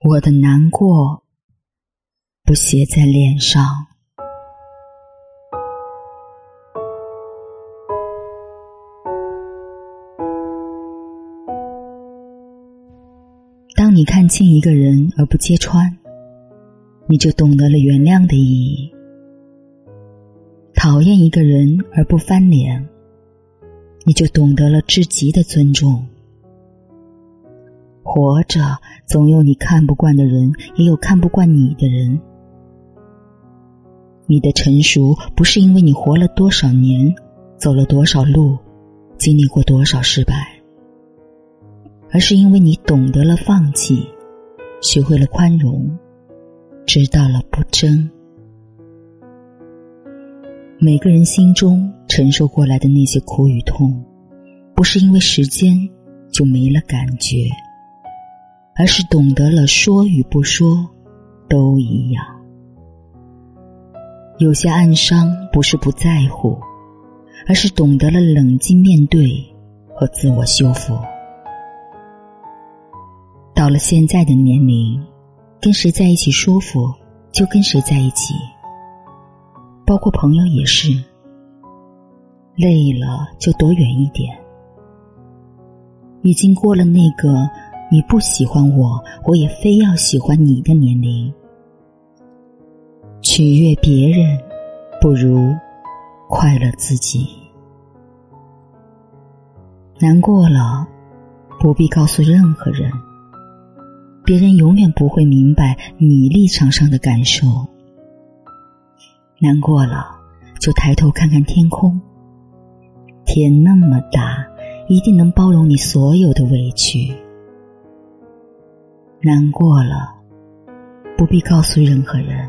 我的难过不写在脸上。当你看清一个人而不揭穿，你就懂得了原谅的意义；讨厌一个人而不翻脸，你就懂得了至极的尊重。活着，总有你看不惯的人，也有看不惯你的人。你的成熟，不是因为你活了多少年，走了多少路，经历过多少失败，而是因为你懂得了放弃，学会了宽容，知道了不争。每个人心中承受过来的那些苦与痛，不是因为时间就没了感觉。而是懂得了说与不说都一样。有些暗伤不是不在乎，而是懂得了冷静面对和自我修复。到了现在的年龄，跟谁在一起舒服就跟谁在一起，包括朋友也是。累了就躲远一点，已经过了那个。你不喜欢我，我也非要喜欢你的年龄。取悦别人，不如快乐自己。难过了，不必告诉任何人，别人永远不会明白你立场上的感受。难过了，就抬头看看天空，天那么大，一定能包容你所有的委屈。难过了，不必告诉任何人。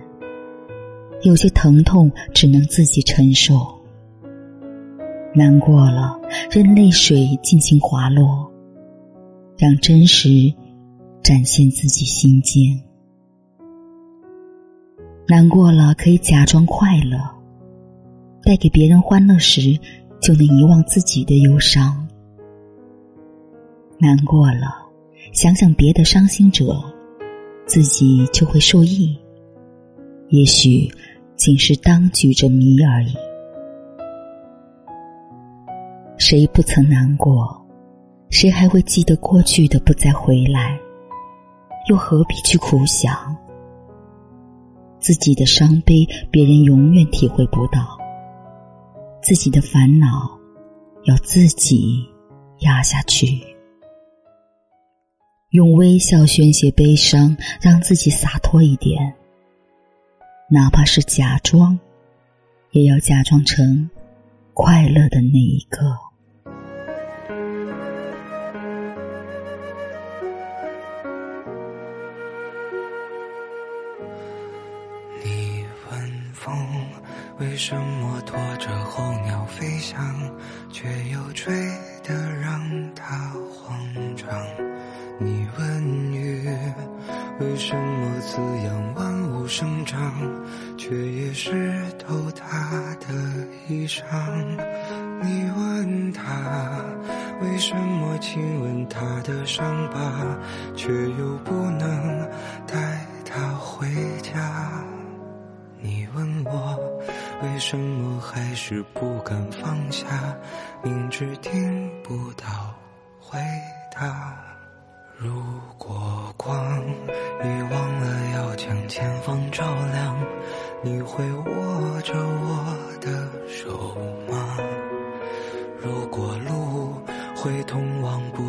有些疼痛只能自己承受。难过了，任泪水尽情滑落，让真实展现自己心间。难过了，可以假装快乐，带给别人欢乐时，就能遗忘自己的忧伤。难过了。想想别的伤心者，自己就会受益。也许仅是当局者迷而已。谁不曾难过？谁还会记得过去的不再回来？又何必去苦想？自己的伤悲，别人永远体会不到；自己的烦恼，要自己压下去。用微笑宣泄悲伤，让自己洒脱一点。哪怕是假装，也要假装成快乐的那一个。你问风为什么拖着候鸟飞翔，却又吹得什么滋养万物生长，却也湿透他的衣裳？你问他为什么亲吻他的伤疤，却又不能带他回家？你问我为什么还是不敢放下，明知听不到回答。如果光已忘了要将前方照亮，你会握着我的手吗？如果路会通往不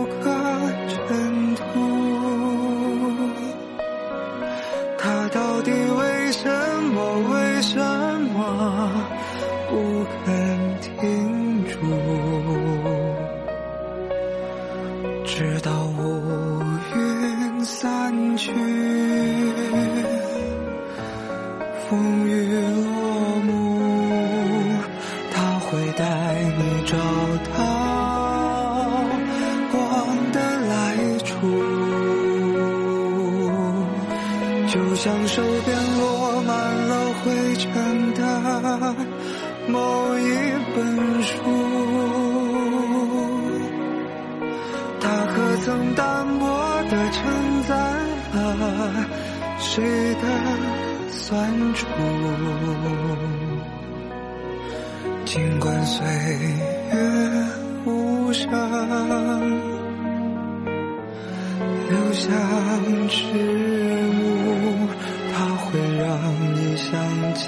不肯停住直到乌云散去风雨落幕他会带你找到光的来处就像手边落满了灰尘。某一本书，它可曾单薄地承载了谁的酸楚？尽管岁月无声，留下迟。会让你想起